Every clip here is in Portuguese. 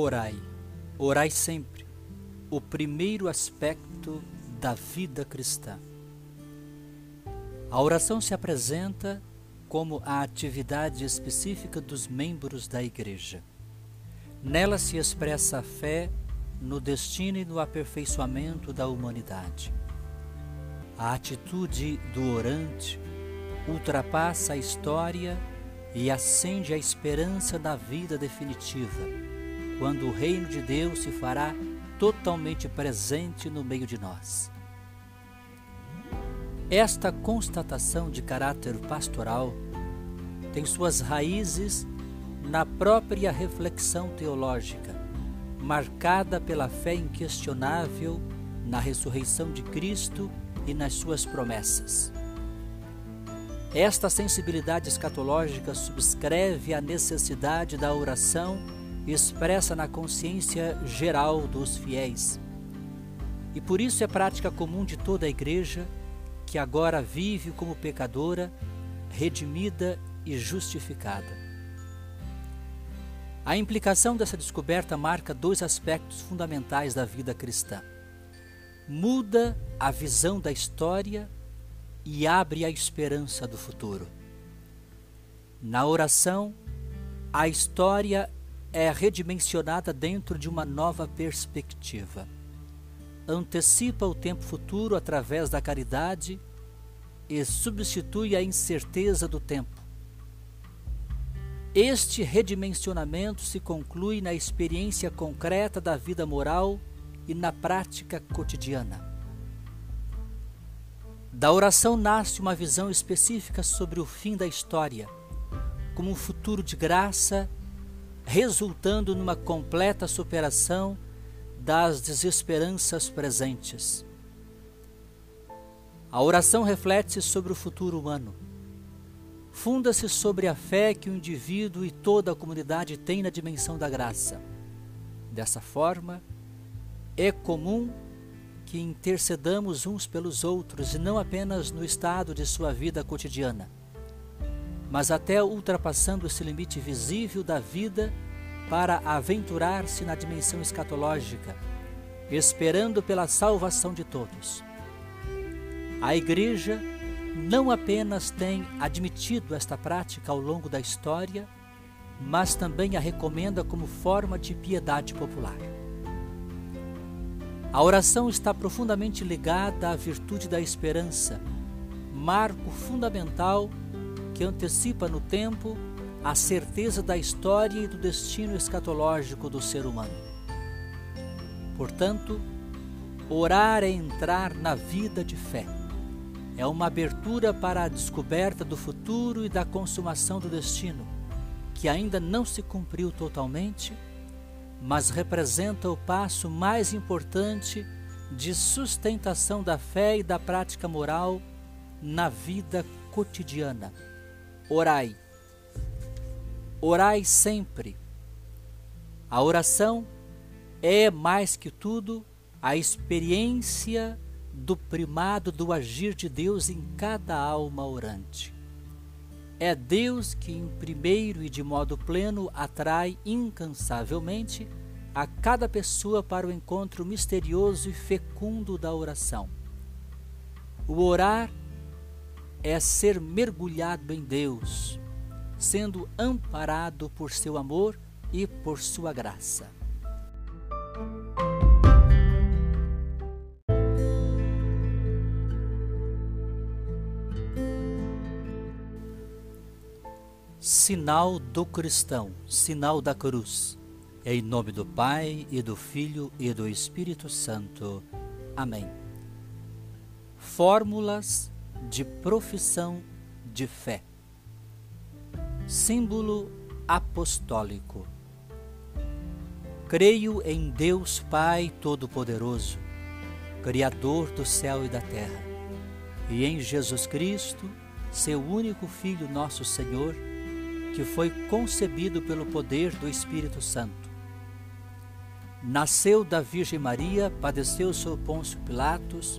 Orai, orai sempre, o primeiro aspecto da vida cristã. A oração se apresenta como a atividade específica dos membros da Igreja. Nela se expressa a fé no destino e no aperfeiçoamento da humanidade. A atitude do orante ultrapassa a história e acende a esperança da vida definitiva, quando o reino de Deus se fará totalmente presente no meio de nós. Esta constatação de caráter pastoral tem suas raízes na própria reflexão teológica, marcada pela fé inquestionável na ressurreição de Cristo e nas suas promessas. Esta sensibilidade escatológica subscreve a necessidade da oração expressa na consciência geral dos fiéis. E por isso é prática comum de toda a Igreja que agora vive como pecadora, redimida e justificada. A implicação dessa descoberta marca dois aspectos fundamentais da vida cristã. Muda a visão da história e abre a esperança do futuro. Na oração, a história é redimensionada dentro de uma nova perspectiva antecipa o tempo futuro através da caridade e substitui a incerteza do tempo. Este redimensionamento se conclui na experiência concreta da vida moral e na prática cotidiana. Da oração nasce uma visão específica sobre o fim da história, como um futuro de graça, resultando numa completa superação das desesperanças presentes. A oração reflete-se sobre o futuro humano. Funda-se sobre a fé que o indivíduo e toda a comunidade têm na dimensão da graça. Dessa forma, é comum que intercedamos uns pelos outros e não apenas no estado de sua vida cotidiana, mas até ultrapassando esse limite visível da vida para aventurar-se na dimensão escatológica, esperando pela salvação de todos. A Igreja não apenas tem admitido esta prática ao longo da história, mas também a recomenda como forma de piedade popular. A oração está profundamente ligada à virtude da esperança, marco fundamental que antecipa no tempo a certeza da história e do destino escatológico do ser humano. Portanto, orar é entrar na vida de fé. É uma abertura para a descoberta do futuro e da consumação do destino, que ainda não se cumpriu totalmente, mas representa o passo mais importante de sustentação da fé e da prática moral na vida cotidiana. Orai Orai sempre. A oração é, mais que tudo, a experiência do primado do agir de Deus em cada alma orante. É Deus que, em primeiro e de modo pleno, atrai incansavelmente a cada pessoa para o encontro misterioso e fecundo da oração. O orar é ser mergulhado em Deus, sendo amparado por seu amor e por sua graça. Sinal do cristão, sinal da cruz. Em nome do Pai e do Filho e do Espírito Santo. Amém. Fórmulas de profissão de fé símbolo apostólico. Creio em Deus Pai Todo-Poderoso, Criador do céu e da terra, e em Jesus Cristo, seu único Filho, nosso Senhor, que foi concebido pelo poder do Espírito Santo. Nasceu da Virgem Maria, padeceu sob Pôncio Pilatos,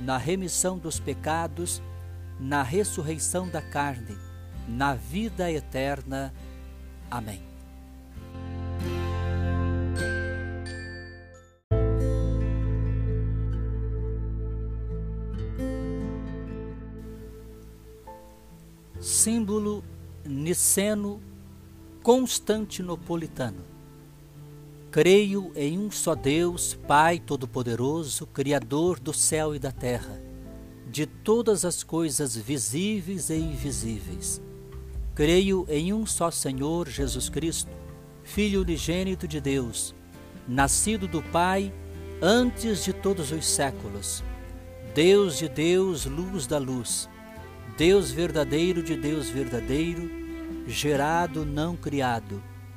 na remissão dos pecados, na ressurreição da carne, na vida eterna. Amém. Símbolo niceno constantinopolitano. Creio em um só Deus, Pai Todo-Poderoso, Criador do céu e da terra, de todas as coisas visíveis e invisíveis. Creio em um só Senhor Jesus Cristo, Filho unigênito de Deus, nascido do Pai antes de todos os séculos. Deus de Deus, luz da luz, Deus verdadeiro de Deus verdadeiro, gerado, não criado,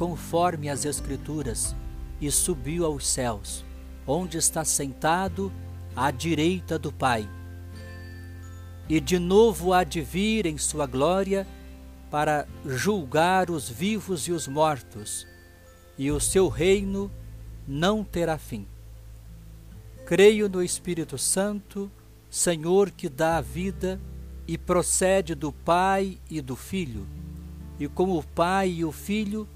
conforme as Escrituras, e subiu aos céus, onde está sentado à direita do Pai. E de novo há de vir em sua glória para julgar os vivos e os mortos, e o seu reino não terá fim. Creio no Espírito Santo, Senhor que dá a vida e procede do Pai e do Filho, e como o Pai e o Filho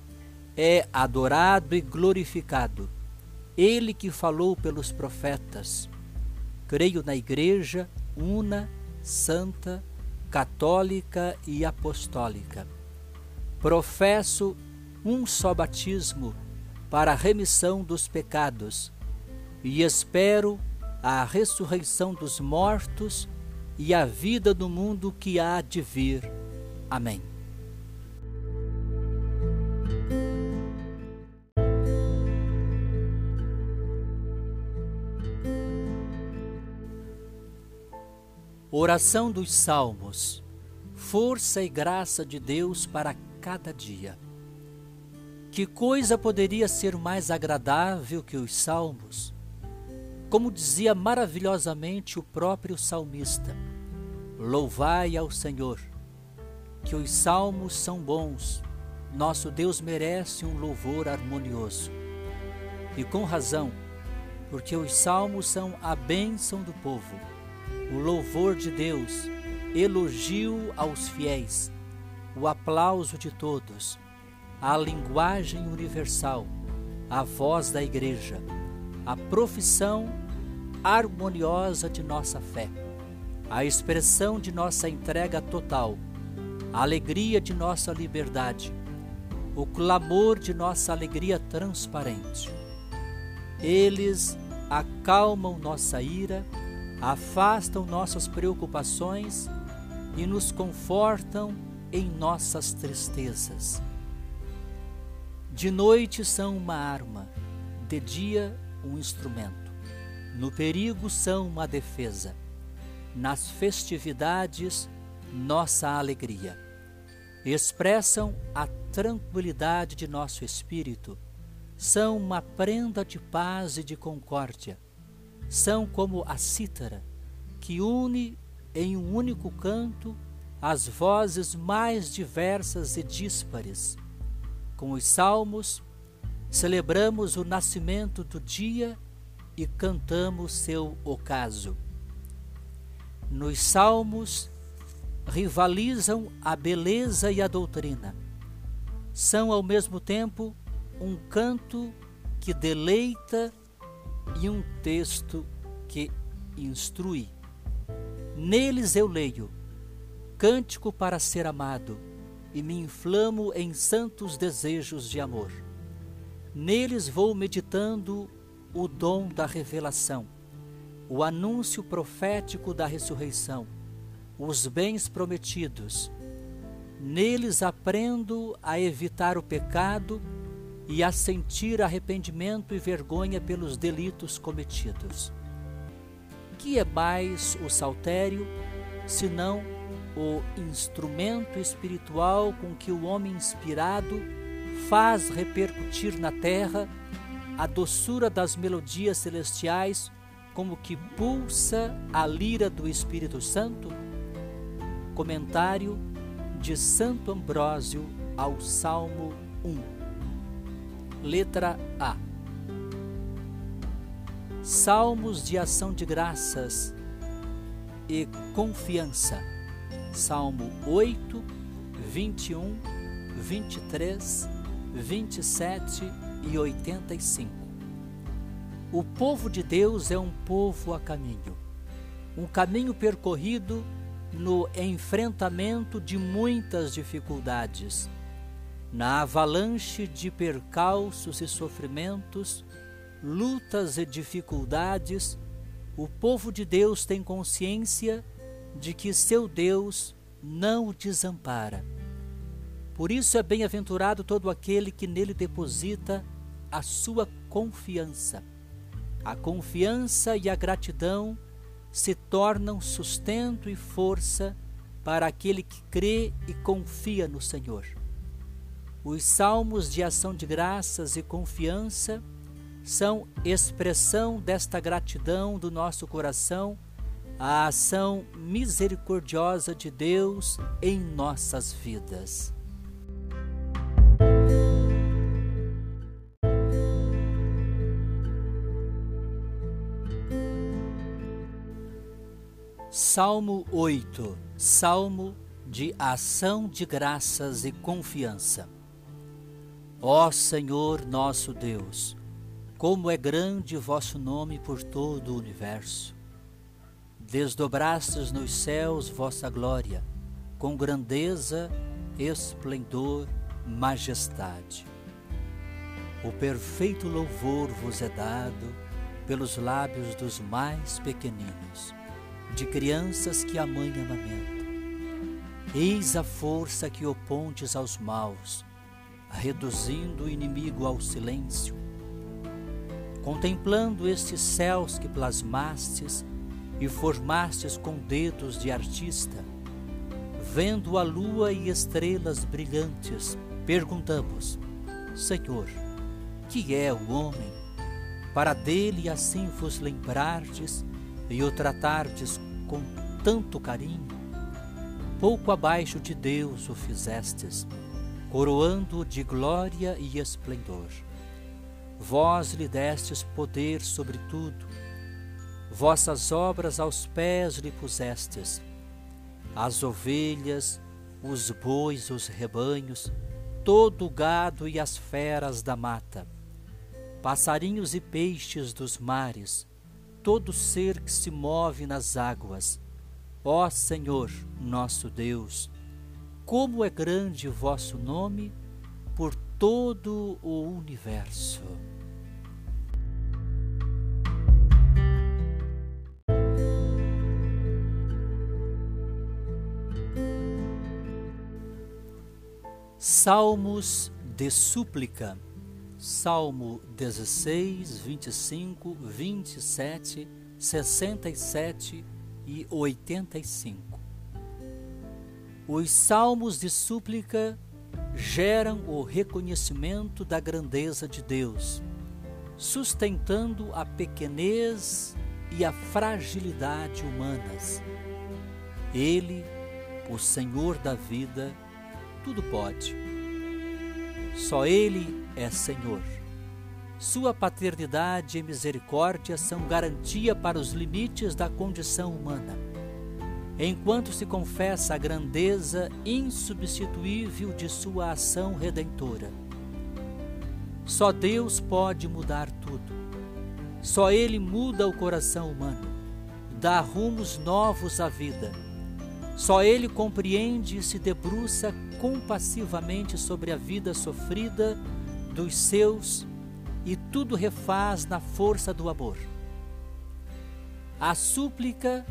é adorado e glorificado, ele que falou pelos profetas. Creio na Igreja una, santa, católica e apostólica. Professo um só batismo para a remissão dos pecados e espero a ressurreição dos mortos e a vida do mundo que há de vir. Amém. Oração dos Salmos. Força e graça de Deus para cada dia. Que coisa poderia ser mais agradável que os salmos? Como dizia maravilhosamente o próprio salmista: Louvai ao Senhor, que os salmos são bons, nosso Deus merece um louvor harmonioso. E com razão, porque os salmos são a bênção do povo, o louvor de Deus, elogio aos fiéis, o aplauso de todos, a linguagem universal, a voz da igreja, a profissão harmoniosa de nossa fé, a expressão de nossa entrega total, a alegria de nossa liberdade, o clamor de nossa alegria transparente. Eles acalmam nossa ira, afastam nossas preocupações e nos confortam em nossas tristezas. De noite são uma arma, de dia um instrumento. No perigo são uma defesa, nas festividades, nossa alegria. Expressam a tranquilidade de nosso espírito, são uma prenda de paz e de concórdia. São como a cítara, que une em um único canto as vozes mais diversas e díspares. Com os salmos, celebramos o nascimento do dia e cantamos seu ocaso. Nos salmos rivalizam a beleza e a doutrina. São ao mesmo tempo um canto que deleita e um texto que instrui. Neles eu leio cântico para ser amado e me inflamo em santos desejos de amor. Neles vou meditando o dom da revelação, o anúncio profético da ressurreição, os bens prometidos. Neles aprendo a evitar o pecado e a sentir arrependimento e vergonha pelos delitos cometidos. Que é mais o saltério, senão o instrumento espiritual com que o homem inspirado faz repercutir na terra a doçura das melodias celestiais, como que pulsa a lira do Espírito Santo? Comentário de Santo Ambrósio ao Salmo 1. Letra A. Salmos de ação de graças e confiança. Salmo 8, 21, 23, 27 e 85. O povo de Deus é um povo a caminho, um caminho percorrido no enfrentamento de muitas dificuldades na avalanche de percalços e sofrimentos, lutas e dificuldades, o povo de Deus tem consciência de que seu Deus não o desampara. Por isso é bem-aventurado todo aquele que nele deposita a sua confiança. A confiança e a gratidão se tornam sustento e força para aquele que crê e confia no Senhor. Os salmos de ação de graças e confiança são expressão desta gratidão do nosso coração à ação misericordiosa de Deus em nossas vidas. Salmo 8 Salmo de ação de graças e confiança. Ó Senhor nosso Deus, como é grande vosso nome por todo o universo. Desdobrastes nos céus vossa glória, com grandeza, esplendor, majestade. O perfeito louvor vos é dado pelos lábios dos mais pequeninos, de crianças que a mãe amamenta. Eis a força que opondes aos maus, reduzindo o inimigo ao silêncio. Contemplando estes céus que plasmastes e formastes com dedos de artista, vendo a lua e estrelas brilhantes, perguntamos: Senhor, que é o homem? Para dele assim vos lembrardes e o tratardes com tanto carinho? Pouco abaixo de Deus o fizestes coroando de glória e esplendor. Vós lhe destes poder sobre tudo, vossas obras aos pés lhe pusestes, as ovelhas, os bois, os rebanhos, todo o gado e as feras da mata, passarinhos e peixes dos mares, todo ser que se move nas águas. Ó Senhor, nosso Deus, como é grande o vosso nome por todo o universo. Salmos de súplica, Salmo 16, 25, 27, 67 e 85. Os salmos de súplica geram o reconhecimento da grandeza de Deus, sustentando a pequenez e a fragilidade humanas. Ele, o Senhor da vida, tudo pode. Só Ele é Senhor. Sua paternidade e misericórdia são garantia para os limites da condição humana enquanto se confessa a grandeza insubstituível de sua ação redentora. Só Deus pode mudar tudo. Só Ele muda o coração humano, dá rumos novos à vida. Só Ele compreende e se debruça compassivamente sobre a vida sofrida dos seus e tudo refaz na força do amor. A súplica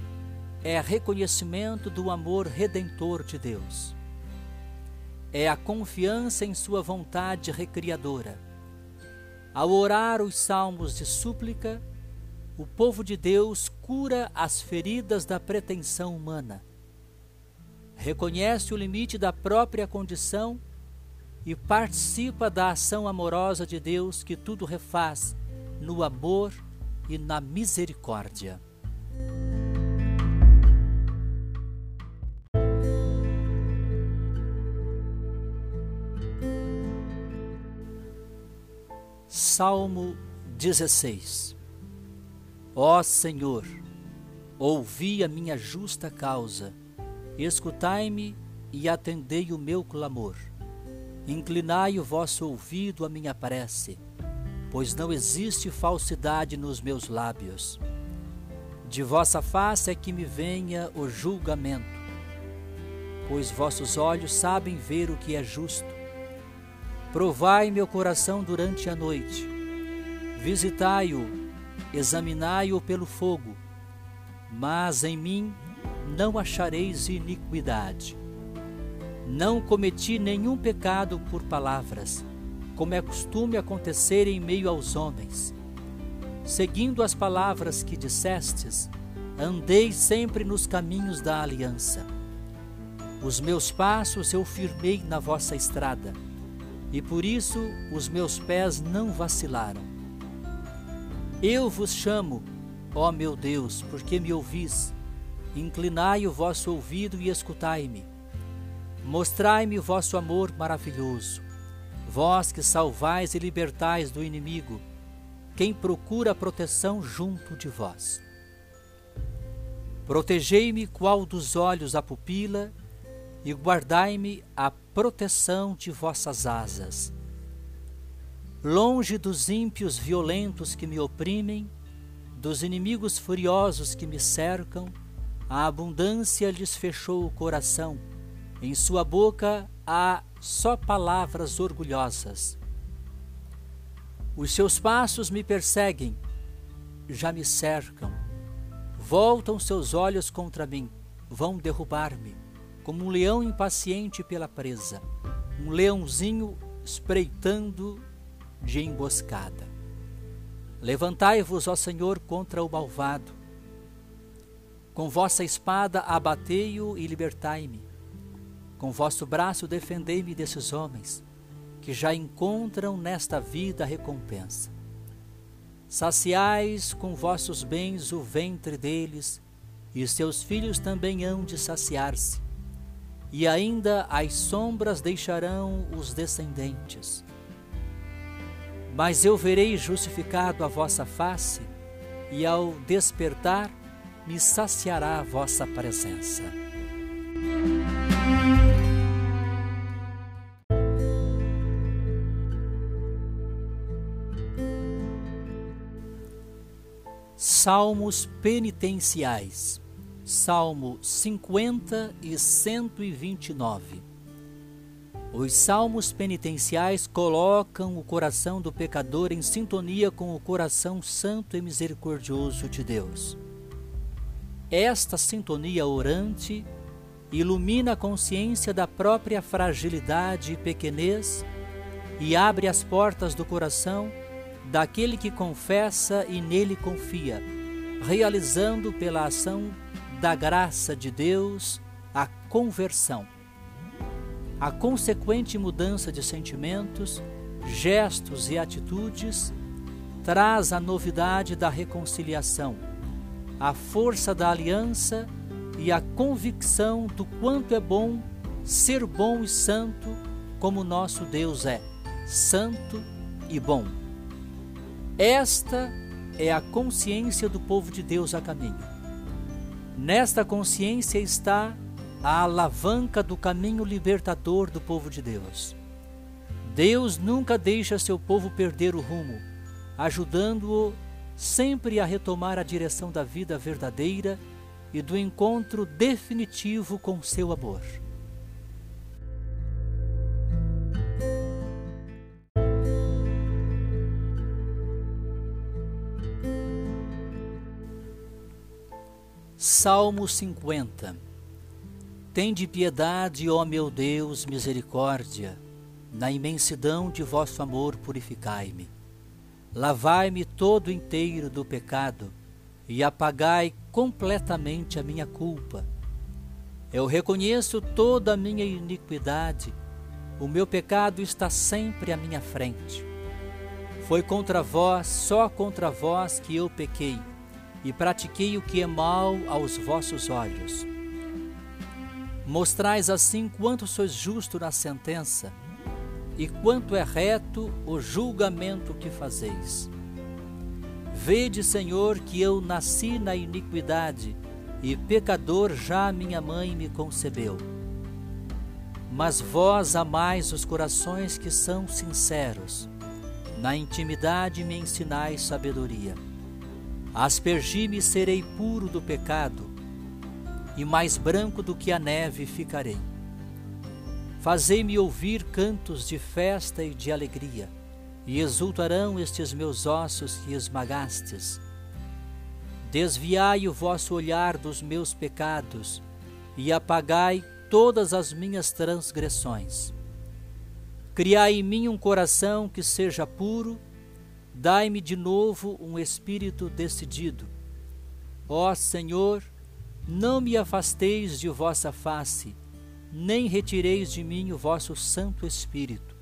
é reconhecimento do amor redentor de Deus. É a confiança em Sua vontade recriadora. Ao orar os salmos de súplica, o povo de Deus cura as feridas da pretensão humana. Reconhece o limite da própria condição e participa da ação amorosa de Deus que tudo refaz no amor e na misericórdia. Salmo 16 Ó Senhor, ouvi a minha justa causa, escutai-me e atendei o meu clamor. Inclinai o vosso ouvido à minha prece, pois não existe falsidade nos meus lábios. De vossa face é que me venha o julgamento, pois vossos olhos sabem ver o que é justo. Provai meu coração durante a noite, visitai-o examinai-o pelo fogo, mas em mim não achareis iniquidade. Não cometi nenhum pecado por palavras, como é costume acontecer em meio aos homens. Seguindo as palavras que dissestes, andei sempre nos caminhos da aliança. Os meus passos eu firmei na vossa estrada, e por isso os meus pés não vacilaram. Eu vos chamo, ó meu Deus, porque me ouvis. Inclinai o vosso ouvido e escutai-me. Mostrai-me o vosso amor maravilhoso. Vós que salvais e libertais do inimigo, quem procura proteção junto de vós. Protegei-me qual dos olhos a pupila e guardai-me a proteção de vossas asas. Longe dos ímpios violentos que me oprimem, dos inimigos furiosos que me cercam, a abundância lhes fechou o coração, em sua boca há só palavras orgulhosas. Os seus passos me perseguem, já me cercam, voltam seus olhos contra mim, vão derrubar-me, como um leão impaciente pela presa, um leãozinho espreitando de emboscada. Levantai-vos, ó Senhor, contra o malvado. Com vossa espada abatei-o e libertai-me. Com vosso braço defendei-me desses homens, que já encontram nesta vida recompensa. Saciais com vossos bens o ventre deles, e seus filhos também hão de saciar-se. E ainda as sombras deixarão os descendentes mas eu verei justificado a vossa face, e ao despertar me saciará a vossa presença. Salmos penitenciais, Salmo 50 e 129. Os salmos penitenciais colocam o coração do pecador em sintonia com o coração santo e misericordioso de Deus. Esta sintonia orante ilumina a consciência da própria fragilidade e pequenez e abre as portas do coração daquele que confessa e nele confia, realizando pela ação da graça de Deus a conversão a consequente mudança de sentimentos, gestos e atitudes traz a novidade da reconciliação, a força da aliança e a convicção do quanto é bom ser bom e santo como nosso Deus é, santo e bom. Esta é a consciência do povo de Deus a caminho. Nesta consciência está a alavanca do caminho libertador do povo de Deus. Deus nunca deixa seu povo perder o rumo, ajudando-o sempre a retomar a direção da vida verdadeira e do encontro definitivo com seu amor. Salmo 50 Tende piedade, ó meu Deus, misericórdia, na imensidão de vosso amor purificai-me. Lavai-me todo inteiro do pecado e apagai completamente a minha culpa. Eu reconheço toda a minha iniquidade, o meu pecado está sempre à minha frente. Foi contra vós, só contra vós, que eu pequei e pratiquei o que é mal aos vossos olhos. Mostrais assim quanto sois justo na sentença e quanto é reto o julgamento que fazeis. Vede, Senhor, que eu nasci na iniquidade e pecador já minha mãe me concebeu. Mas vós amais os corações que são sinceros, na intimidade me ensinais sabedoria. Aspergi-me serei puro do pecado, e mais branco do que a neve ficarei. Fazei-me ouvir cantos de festa e de alegria, e exultarão estes meus ossos que esmagastes. Desviai o vosso olhar dos meus pecados, e apagai todas as minhas transgressões. Criai em mim um coração que seja puro, Dai-me de novo um espírito decidido. Ó Senhor, não me afasteis de vossa face, nem retireis de mim o vosso Santo Espírito.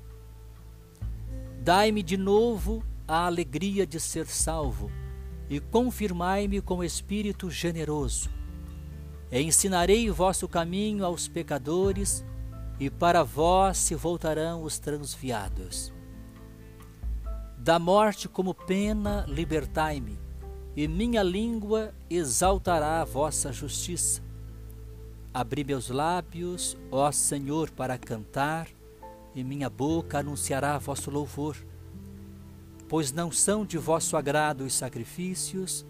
Dai-me de novo a alegria de ser salvo e confirmai-me com espírito generoso. E ensinarei o vosso caminho aos pecadores, e para vós se voltarão os transviados. Da morte como pena, libertai-me, e minha língua exaltará a vossa justiça. Abri meus lábios, ó Senhor, para cantar, e minha boca anunciará vosso louvor. Pois não são de vosso agrado os sacrifícios,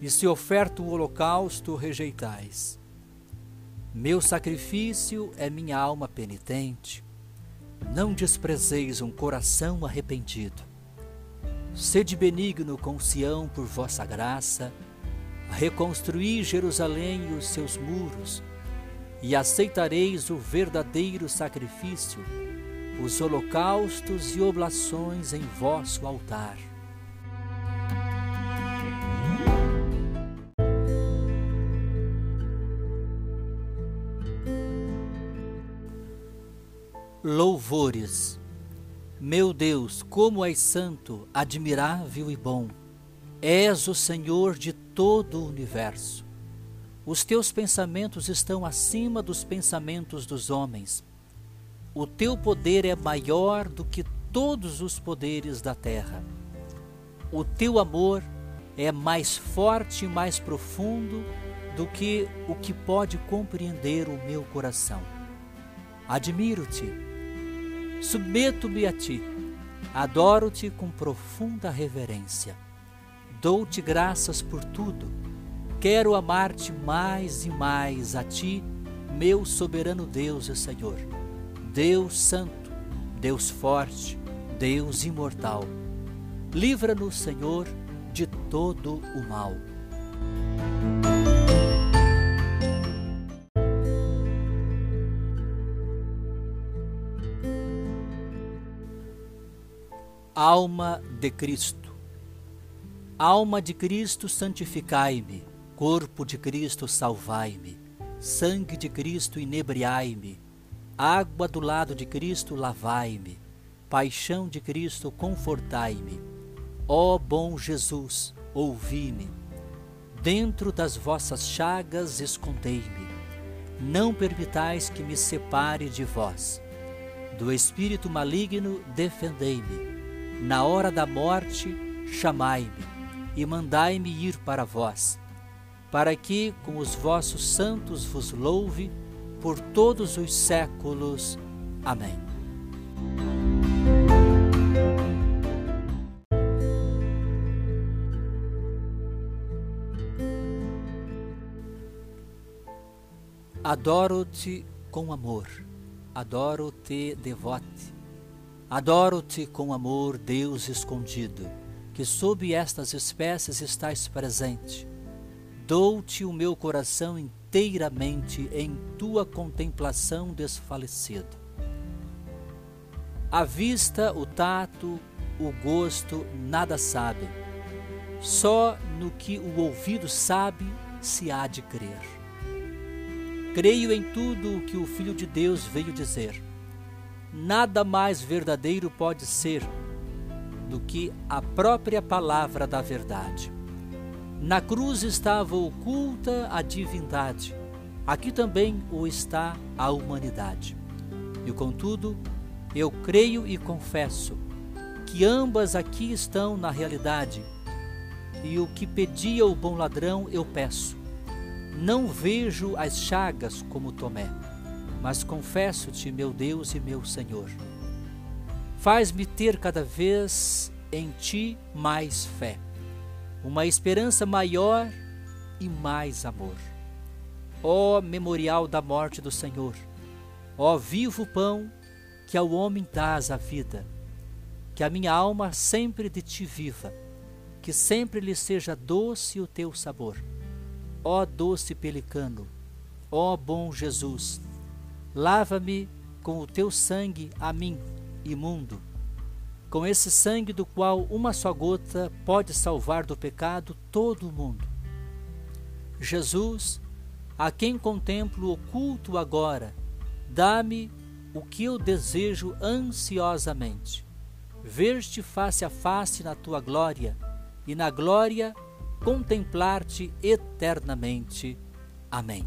e se oferta um holocausto, rejeitais. Meu sacrifício é minha alma penitente. Não desprezeis um coração arrependido. Sede benigno com Sião por vossa graça, reconstruí Jerusalém e os seus muros, e aceitareis o verdadeiro sacrifício, os holocaustos e oblações em vosso altar. Louvores meu Deus, como és santo, admirável e bom. És o Senhor de todo o universo. Os teus pensamentos estão acima dos pensamentos dos homens. O teu poder é maior do que todos os poderes da terra. O teu amor é mais forte e mais profundo do que o que pode compreender o meu coração. Admiro-te Submeto-me a ti, adoro-te com profunda reverência. Dou-te graças por tudo. Quero amar-te mais e mais a ti, meu soberano Deus e Senhor. Deus Santo, Deus forte, Deus imortal. Livra-nos, Senhor, de todo o mal. Alma de Cristo. Alma de Cristo, santificai-me. Corpo de Cristo, salvai-me. Sangue de Cristo, inebriai-me. Água do lado de Cristo, lavai-me. Paixão de Cristo, confortai-me. Ó bom Jesus, ouvi-me. Dentro das vossas chagas, escondei-me. Não permitais que me separe de vós. Do espírito maligno, defendei-me na hora da morte, chamai-me e mandai-me ir para vós, para que com os vossos santos vos louve por todos os séculos. Amém. Adoro-te com amor, adoro-te devote Adoro-te com amor, Deus escondido, que sob estas espécies estás presente. Dou-te o meu coração inteiramente em tua contemplação desfalecida. A vista, o tato, o gosto nada sabem. Só no que o ouvido sabe se há de crer. Creio em tudo o que o Filho de Deus veio dizer. Nada mais verdadeiro pode ser do que a própria palavra da verdade. Na cruz estava oculta a divindade, aqui também o está a humanidade. E contudo, eu creio e confesso que ambas aqui estão na realidade, e o que pedia o bom ladrão eu peço. Não vejo as chagas como Tomé, mas confesso-te, meu Deus e meu Senhor. Faz-me ter cada vez em ti mais fé uma esperança maior e mais amor. Ó memorial da morte do Senhor, ó vivo pão que ao homem dás a vida, que a minha alma sempre de ti viva, que sempre lhe seja doce o teu sabor. Ó doce pelicano, ó bom Jesus, lava-me com o teu sangue a mim, imundo com esse sangue do qual uma só gota pode salvar do pecado todo o mundo. Jesus, a quem contemplo oculto agora, dá-me o que eu desejo ansiosamente: ver-te face a face na tua glória e na glória contemplar-te eternamente. Amém.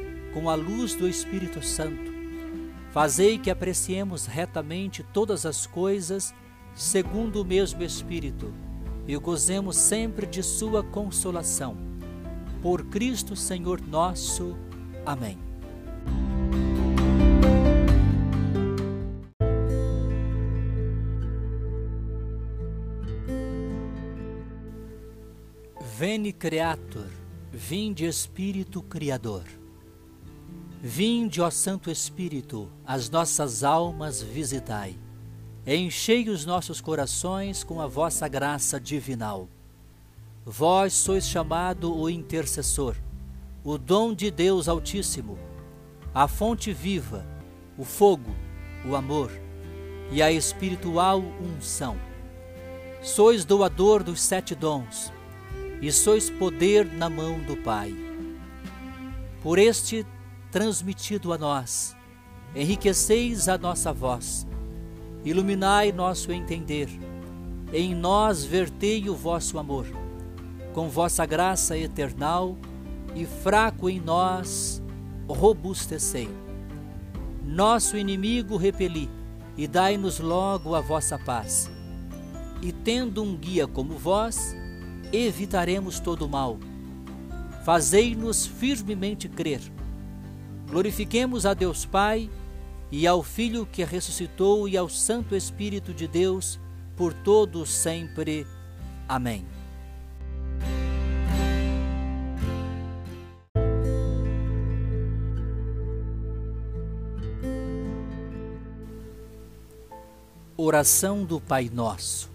com a luz do Espírito Santo. Fazei que apreciemos retamente todas as coisas segundo o mesmo Espírito e gozemos sempre de Sua consolação. Por Cristo Senhor nosso. Amém. Veni Creator, vinde Espírito Criador. Vinde, ó Santo Espírito, as nossas almas visitai. Enchei os nossos corações com a vossa graça divinal. Vós sois chamado o intercessor, o dom de Deus Altíssimo, a fonte viva, o fogo, o amor e a espiritual unção. Sois doador dos sete dons e sois poder na mão do Pai. Por este transmitido a nós. Enriqueceis a nossa voz, iluminai nosso entender, em nós vertei o vosso amor, com vossa graça eternal e fraco em nós robustecei. Nosso inimigo repeli e dai-nos logo a vossa paz. E tendo um guia como vós, evitaremos todo o mal. Fazei-nos firmemente crer Glorifiquemos a Deus Pai e ao Filho que ressuscitou e ao Santo Espírito de Deus por todos sempre. Amém. Oração do Pai Nosso.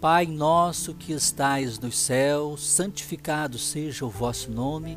Pai nosso que estais nos céus, santificado seja o vosso nome.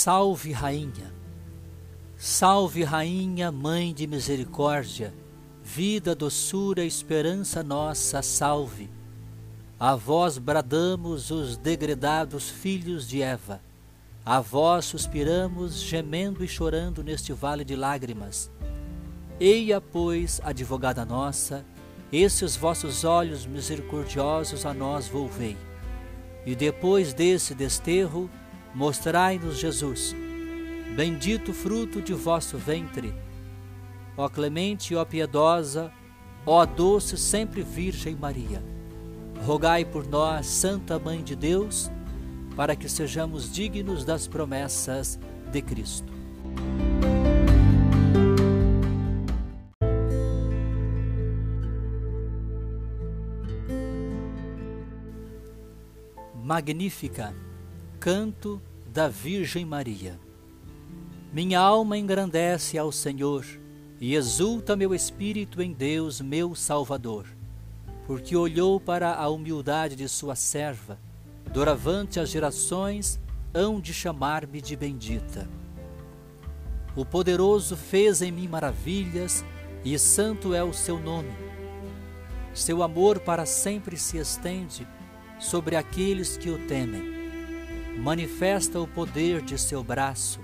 Salve, Rainha! Salve, Rainha, Mãe de Misericórdia, vida, doçura, esperança nossa, salve! A vós bradamos os degredados filhos de Eva, a vós suspiramos, gemendo e chorando neste vale de lágrimas. Eia, pois, advogada nossa, esses vossos olhos misericordiosos a nós volvei. E depois desse desterro, Mostrai-nos Jesus, bendito fruto de vosso ventre. Ó clemente, ó piedosa, ó doce sempre Virgem Maria, rogai por nós, Santa Mãe de Deus, para que sejamos dignos das promessas de Cristo. Magnífica Canto da Virgem Maria. Minha alma engrandece ao Senhor e exulta meu espírito em Deus, meu Salvador, porque olhou para a humildade de sua serva. Doravante as gerações hão de chamar-me de bendita. O poderoso fez em mim maravilhas e santo é o seu nome. Seu amor para sempre se estende sobre aqueles que o temem manifesta o poder de seu braço,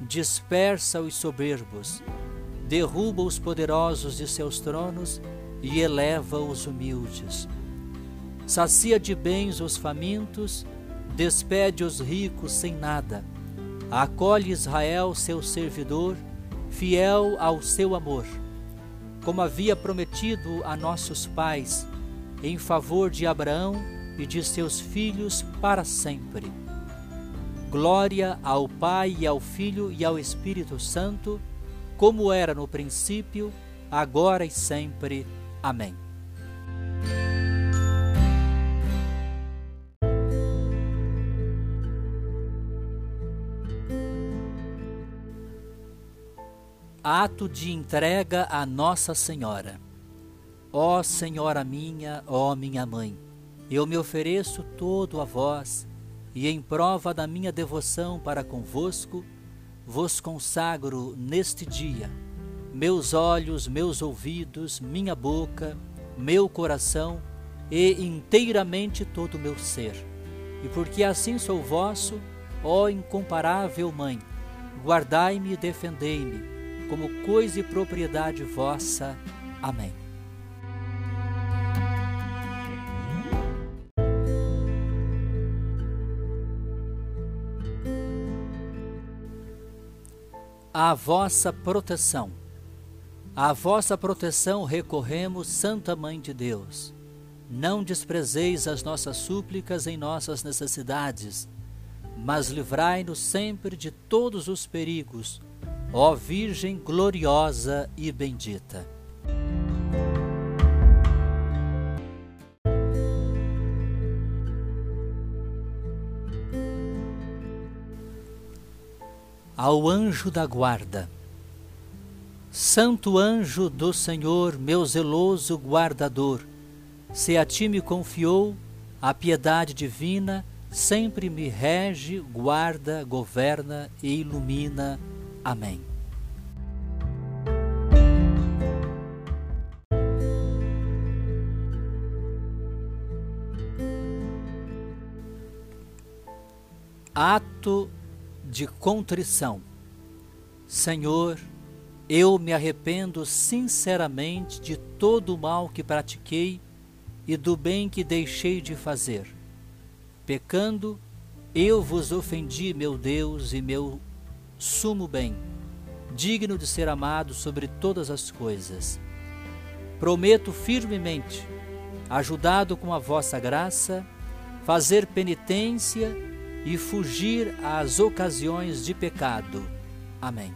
dispersa os soberbos, derruba os poderosos de seus tronos e eleva os humildes. Sacia de bens os famintos, despede os ricos sem nada. Acolhe Israel, seu servidor, fiel ao seu amor, como havia prometido a nossos pais, em favor de Abraão e de seus filhos para sempre Glória ao Pai e ao Filho e ao Espírito Santo, como era no princípio, agora e sempre. Amém. Ato de entrega a Nossa Senhora. Ó Senhora minha, ó minha mãe, eu me ofereço todo a vós e em prova da minha devoção para convosco, vos consagro neste dia meus olhos, meus ouvidos, minha boca, meu coração e inteiramente todo o meu ser. E porque assim sou vosso, ó incomparável Mãe, guardai-me e defendei-me, como coisa e propriedade vossa. Amém. A vossa proteção. À vossa proteção recorremos, Santa Mãe de Deus. Não desprezeis as nossas súplicas em nossas necessidades, mas livrai-nos sempre de todos os perigos, ó Virgem gloriosa e bendita. Ao anjo da guarda. Santo anjo do Senhor, meu zeloso guardador, se a ti me confiou a piedade divina, sempre me rege, guarda, governa e ilumina. Amém. Ato de contrição. Senhor, eu me arrependo sinceramente de todo o mal que pratiquei e do bem que deixei de fazer. Pecando, eu vos ofendi, meu Deus e meu sumo bem, digno de ser amado sobre todas as coisas. Prometo firmemente, ajudado com a vossa graça, fazer penitência e fugir às ocasiões de pecado. Amém.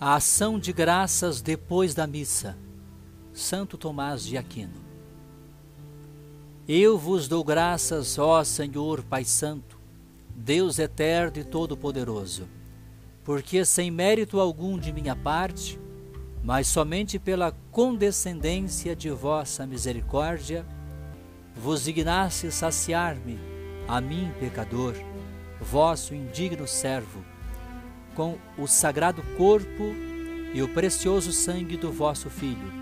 A ação de graças depois da missa. Santo Tomás de Aquino. Eu vos dou graças, ó Senhor Pai Santo, Deus eterno e todo-poderoso, porque sem mérito algum de minha parte, mas somente pela condescendência de vossa misericórdia, vos dignasse saciar-me, a mim, pecador, vosso indigno servo, com o sagrado corpo e o precioso sangue do vosso Filho,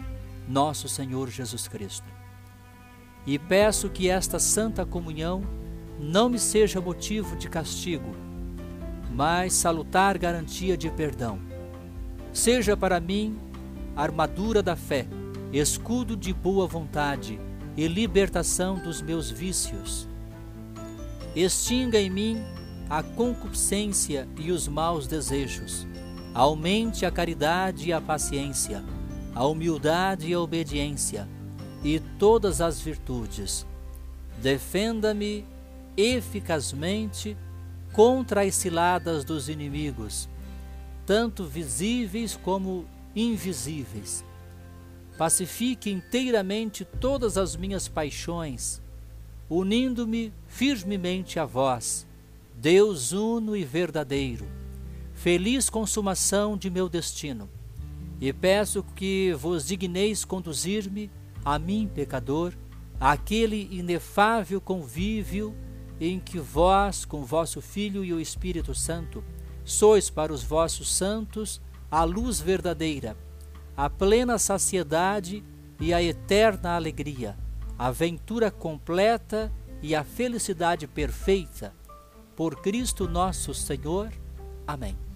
nosso Senhor Jesus Cristo. E peço que esta santa comunhão não me seja motivo de castigo, mas salutar garantia de perdão. Seja para mim armadura da fé, escudo de boa vontade e libertação dos meus vícios. Extinga em mim a concupiscência e os maus desejos. Aumente a caridade e a paciência, a humildade e a obediência, e todas as virtudes. Defenda-me eficazmente contra as ciladas dos inimigos, tanto visíveis como invisíveis. Pacifique inteiramente todas as minhas paixões, unindo-me firmemente a vós Deus uno e verdadeiro, feliz consumação de meu destino. E peço que vos digneis conduzir-me, a mim, pecador, àquele inefável convívio em que vós, com vosso Filho e o Espírito Santo, sois para os vossos santos a luz verdadeira, a plena saciedade e a eterna alegria, a ventura completa e a felicidade perfeita por Cristo nosso Senhor. Amém.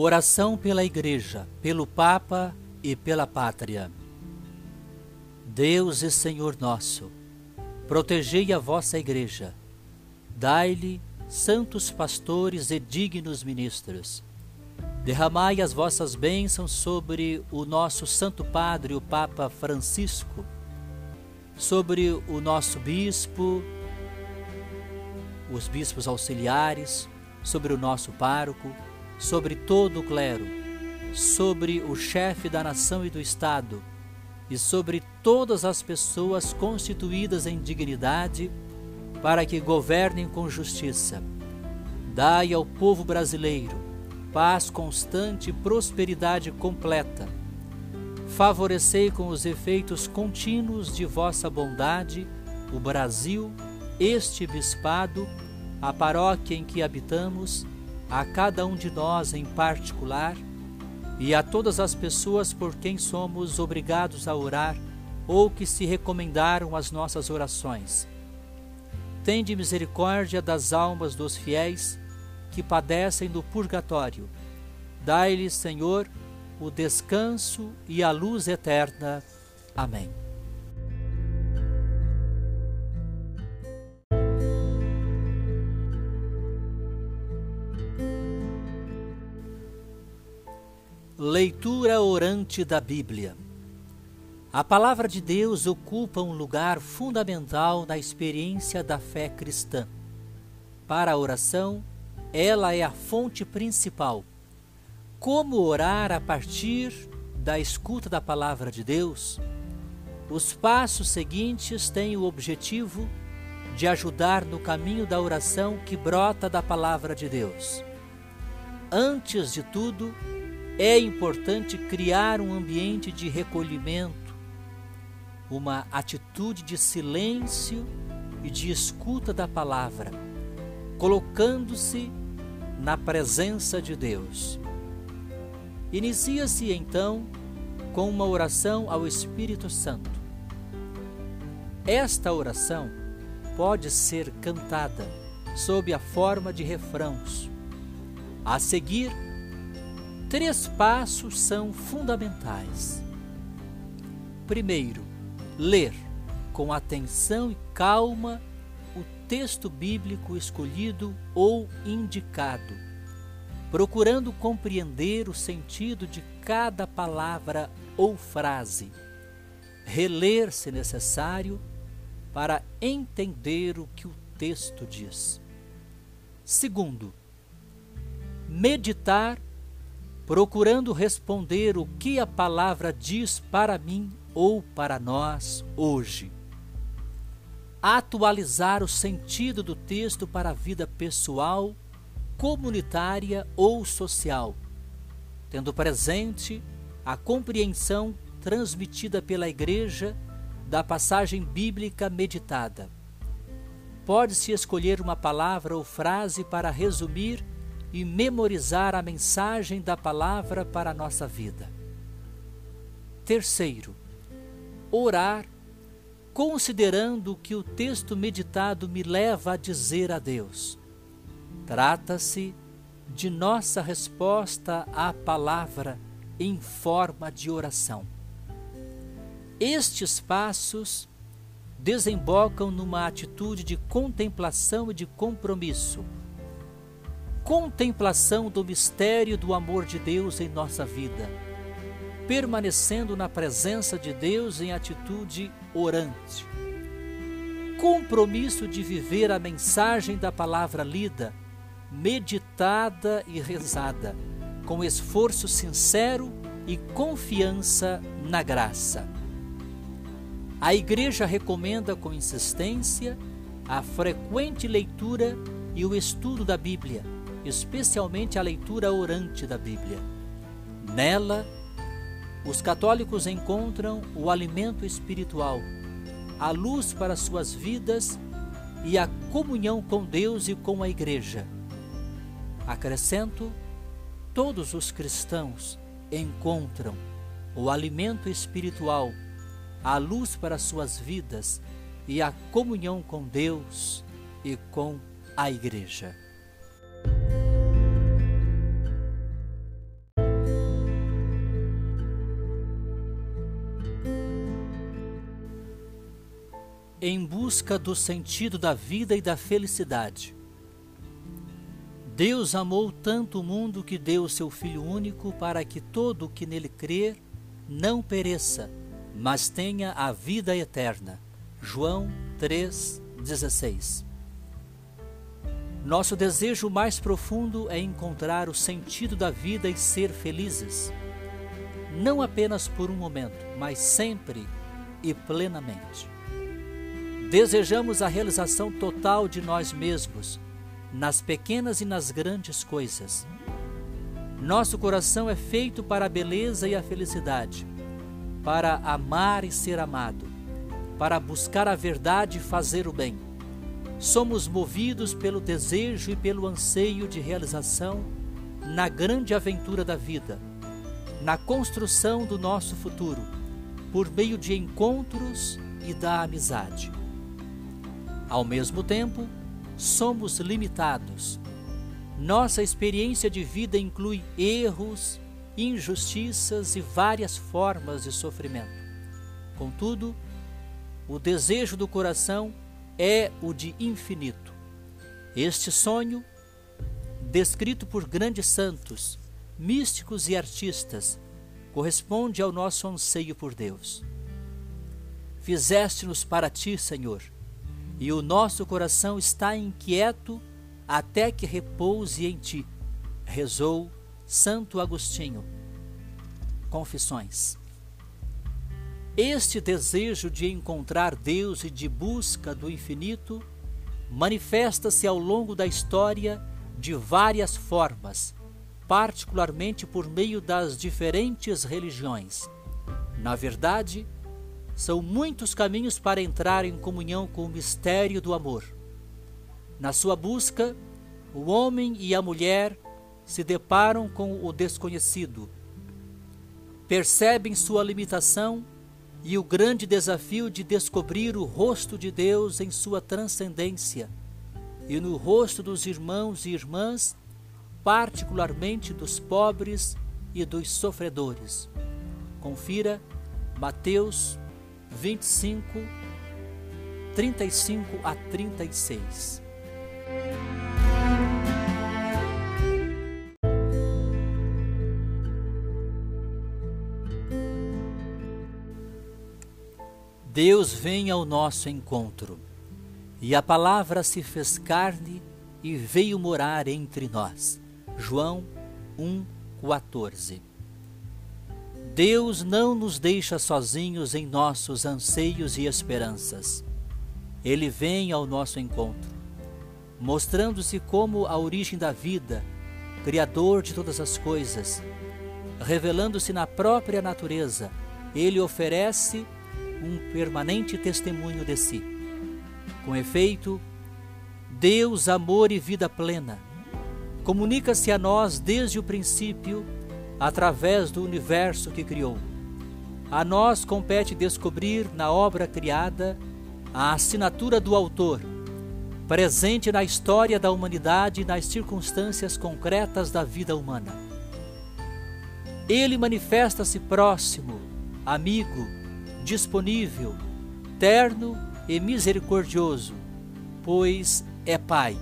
Oração pela Igreja, pelo Papa e pela Pátria. Deus e Senhor nosso, protegei a vossa Igreja, dai-lhe santos pastores e dignos ministros Derramai as vossas bênçãos sobre o nosso Santo Padre, o Papa Francisco, sobre o nosso bispo, os bispos auxiliares, sobre o nosso pároco, sobre todo o clero, sobre o chefe da nação e do Estado, e sobre todas as pessoas constituídas em dignidade, para que governem com justiça. Dai ao povo brasileiro paz constante e prosperidade completa. Favorecei com os efeitos contínuos de vossa bondade o Brasil, este bispado, a paróquia em que habitamos, a cada um de nós em particular e a todas as pessoas por quem somos obrigados a orar ou que se recomendaram as nossas orações. Tende misericórdia das almas dos fiéis que padecem do purgatório. Dai-lhes, Senhor, o descanso e a luz eterna. Amém. Leitura orante da Bíblia. A palavra de Deus ocupa um lugar fundamental na experiência da fé cristã. Para a oração, ela é a fonte principal. Como orar a partir da escuta da palavra de Deus? Os passos seguintes têm o objetivo de ajudar no caminho da oração que brota da palavra de Deus. Antes de tudo, é importante criar um ambiente de recolhimento, uma atitude de silêncio e de escuta da palavra, colocando-se na presença de Deus. Inicia-se então com uma oração ao Espírito Santo. Esta oração pode ser cantada sob a forma de refrãos. A seguir, três passos são fundamentais. Primeiro, ler com atenção e calma o texto bíblico escolhido ou indicado, procurando compreender o sentido de cada palavra ou frase. Reler, se necessário, para entender o que o texto diz. Segundo, meditar, procurando responder o que a palavra diz para mim ou para nós hoje. Atualizar o sentido do texto para a vida pessoal, comunitária ou social, tendo presente a compreensão transmitida pela Igreja da passagem bíblica meditada. Pode-se escolher uma palavra ou frase para resumir e memorizar a mensagem da palavra para a nossa vida. Terceiro, orar, considerando o que o texto meditado me leva a dizer a Deus. Trata-se de nossa resposta à palavra em forma de oração. Estes passos desembocam numa atitude de contemplação e de compromisso. Contemplação do mistério do amor de Deus em nossa vida, permanecendo na presença de Deus em atitude orante. Compromisso de viver a mensagem da palavra lida, meditada e rezada, com esforço sincero e confiança na graça. A Igreja recomenda com insistência a frequente leitura e o estudo da Bíblia, especialmente a leitura orante da Bíblia. Nela, os católicos encontram o alimento espiritual, a luz para suas vidas e a comunhão com Deus e com a Igreja. Acrescento, todos os cristãos encontram o alimento espiritual a luz para suas vidas e a comunhão com Deus e com a Igreja. Em busca do sentido da vida e da felicidade. Deus amou tanto o mundo que deu o seu Filho único para que todo o que nele crer não pereça, mas tenha a vida eterna. João 3,16 Nosso desejo mais profundo é encontrar o sentido da vida e ser felizes, não apenas por um momento, mas sempre e plenamente. Desejamos a realização total de nós mesmos, nas pequenas e nas grandes coisas. Nosso coração é feito para a beleza e a felicidade para amar e ser amado, para buscar a verdade e fazer o bem. Somos movidos pelo desejo e pelo anseio de realização na grande aventura da vida, na construção do nosso futuro, por meio de encontros e da amizade. Ao mesmo tempo, somos limitados. Nossa experiência de vida inclui erros, injustiças e várias formas de sofrimento. Contudo, o desejo do coração é o de infinito. Este sonho, descrito por grandes santos, místicos e artistas, corresponde ao nosso anseio por Deus. Fizeste-nos para ti, Senhor, e o nosso coração está inquieto até que repouse em ti, rezou Santo Agostinho. Confissões. Este desejo de encontrar Deus e de busca do infinito manifesta-se ao longo da história de várias formas, particularmente por meio das diferentes religiões. Na verdade, são muitos caminhos para entrar em comunhão com o mistério do amor. Na sua busca, o homem e a mulher se deparam com o desconhecido, percebem sua limitação e o grande desafio de descobrir o rosto de Deus em sua transcendência e no rosto dos irmãos e irmãs, particularmente dos pobres e dos sofredores. Confira Mateus 25, 35 a 36. Deus vem ao nosso encontro, e a palavra se fez carne e veio morar entre nós. João 1:14. Deus não nos deixa sozinhos em nossos anseios e esperanças. Ele vem ao nosso encontro, mostrando-se como a origem da vida, Criador de todas as coisas, revelando-se na própria natureza. Ele oferece um permanente testemunho de si. Com efeito, Deus, amor e vida plena, comunica-se a nós desde o princípio, através do universo que criou. A nós compete descobrir na obra criada a assinatura do autor, presente na história da humanidade e nas circunstâncias concretas da vida humana. Ele manifesta-se próximo, amigo, disponível, terno e misericordioso, pois é Pai.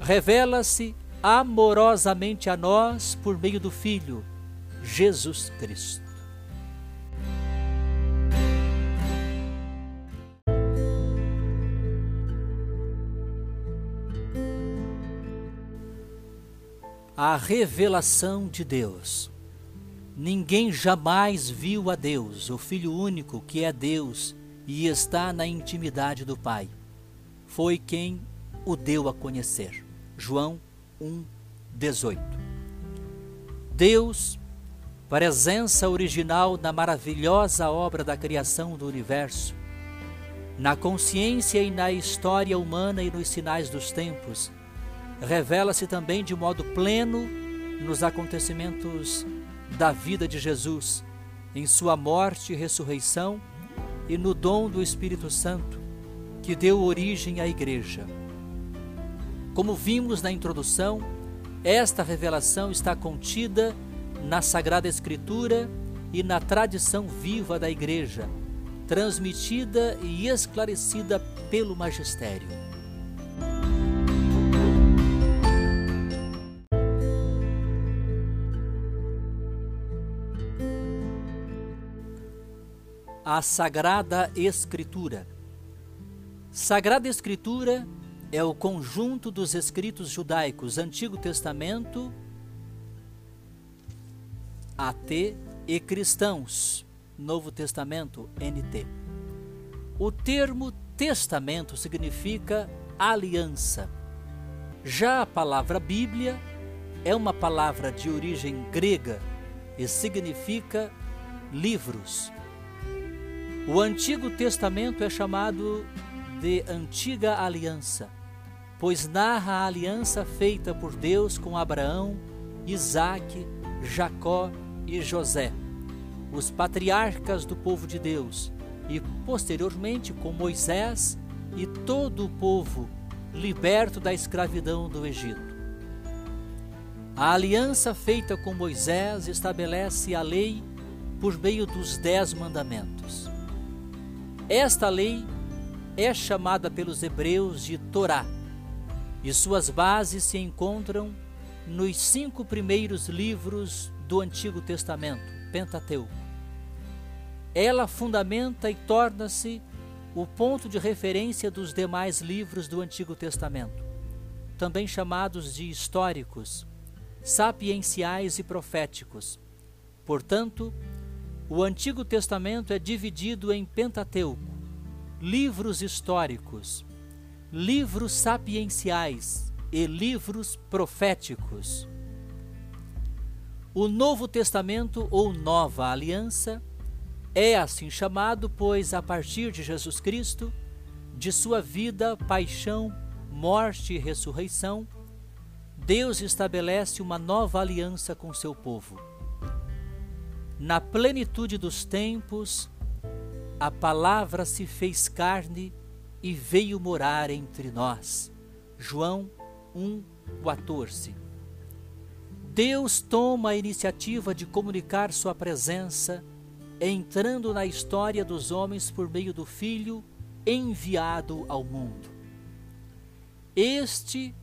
Revela-se amorosamente a nós por meio do Filho, Jesus Cristo. A revelação de Deus. Ninguém jamais viu a Deus, o Filho único que é Deus e está na intimidade do Pai. Foi quem o deu a conhecer. João 1:18. Deus, presença original na maravilhosa obra da criação do universo, na consciência e na história humana e nos sinais dos tempos, revela-se também de modo pleno nos acontecimentos da vida de Jesus, em sua morte e ressurreição e no dom do Espírito Santo, que deu origem à Igreja. Como vimos na introdução, esta revelação está contida na Sagrada Escritura e na tradição viva da Igreja, transmitida e esclarecida pelo Magistério. a Sagrada Escritura. Sagrada Escritura é o conjunto dos escritos judaicos Antigo Testamento, AT e cristãos, Novo Testamento, NT. O termo testamento significa aliança. Já a palavra Bíblia é uma palavra de origem grega e significa livros. O Antigo Testamento é chamado de Antiga Aliança, pois narra a aliança feita por Deus com Abraão, Isaque, Jacó e José, os patriarcas do povo de Deus, e posteriormente com Moisés e todo o povo liberto da escravidão do Egito. A aliança feita com Moisés estabelece a lei por meio dos dez mandamentos. Esta lei é chamada pelos hebreus de Torá, e suas bases se encontram nos cinco primeiros livros do Antigo Testamento, Pentateuco. Ela fundamenta e torna-se o ponto de referência dos demais livros do Antigo Testamento, também chamados de históricos, sapienciais e proféticos. Portanto, o Antigo Testamento é dividido em Pentateuco, livros históricos, livros sapienciais e livros proféticos. O Novo Testamento ou Nova Aliança é assim chamado, pois a partir de Jesus Cristo, de sua vida, paixão, morte e ressurreição, Deus estabelece uma nova aliança com seu povo na plenitude dos tempos, a palavra se fez carne e veio morar entre nós. João 1:14. Deus toma a iniciativa de comunicar sua presença entrando na história dos homens por meio do Filho enviado ao mundo. Este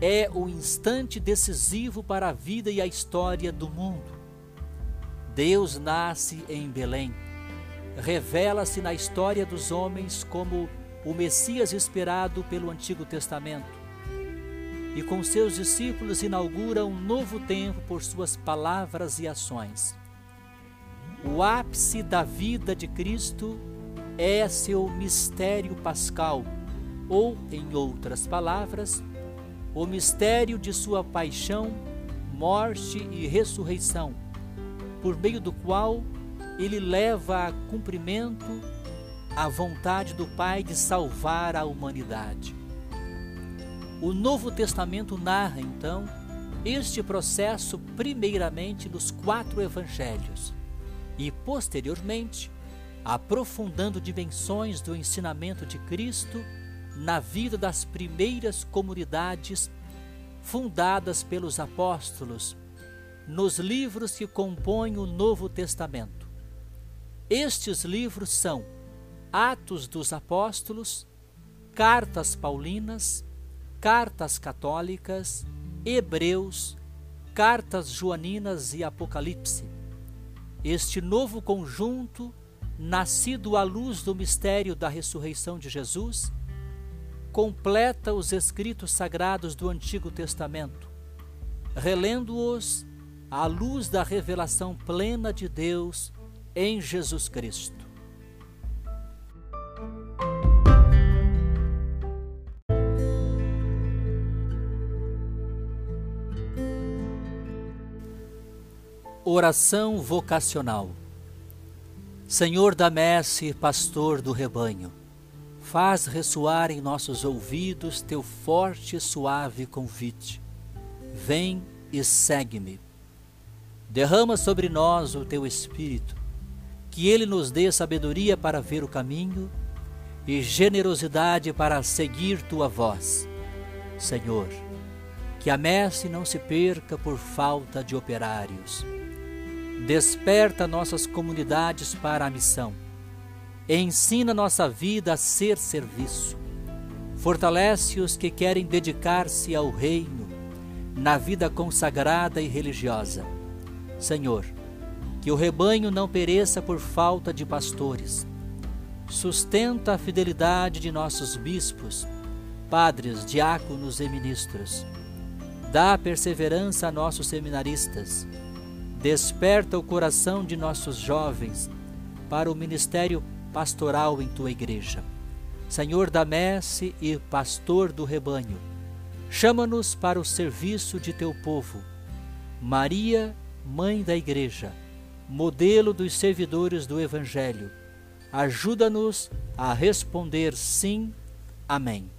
é o instante decisivo para a vida e a história do mundo. Deus nasce em Belém, revela-se na história dos homens como o Messias esperado pelo Antigo Testamento. E com seus discípulos inaugura um novo tempo por suas palavras e ações. O ápice da vida de Cristo é seu mistério pascal, ou, em outras palavras, o mistério de sua paixão, morte e ressurreição, por meio do qual ele leva a cumprimento a vontade do Pai de salvar a humanidade. O Novo Testamento narra, então, este processo primeiramente nos quatro evangelhos e, posteriormente, aprofundando dimensões do ensinamento de Cristo na vida das primeiras comunidades fundadas pelos apóstolos, nos livros que compõem o Novo Testamento. Estes livros são Atos dos Apóstolos, Cartas Paulinas, Cartas Católicas, Hebreus, Cartas Joaninas e Apocalipse. Este novo conjunto, nascido à luz do mistério da ressurreição de Jesus, completa os escritos sagrados do Antigo Testamento, relendo-os à luz da revelação plena de Deus em Jesus Cristo. Oração vocacional. Senhor da messe, pastor do rebanho, faz ressoar em nossos ouvidos teu forte e suave convite. Vem e segue-me. Derrama sobre nós o teu espírito, que ele nos dê sabedoria para ver o caminho e generosidade para seguir tua voz. Senhor, que a messe não se perca por falta de operários Desperta nossas comunidades para a missão. Ensina nossa vida a ser serviço. Fortalece os que querem dedicar-se ao reino na vida consagrada e religiosa. Senhor, que o rebanho não pereça por falta de pastores. Sustenta a fidelidade de nossos bispos, padres, diáconos e ministros. Dá perseverança a nossos seminaristas Desperta o coração de nossos jovens para o ministério pastoral em tua igreja. Senhor da messe e pastor do rebanho, chama-nos para o serviço de teu povo. Maria, mãe da igreja, modelo dos servidores do evangelho, ajuda-nos a responder sim. Amém.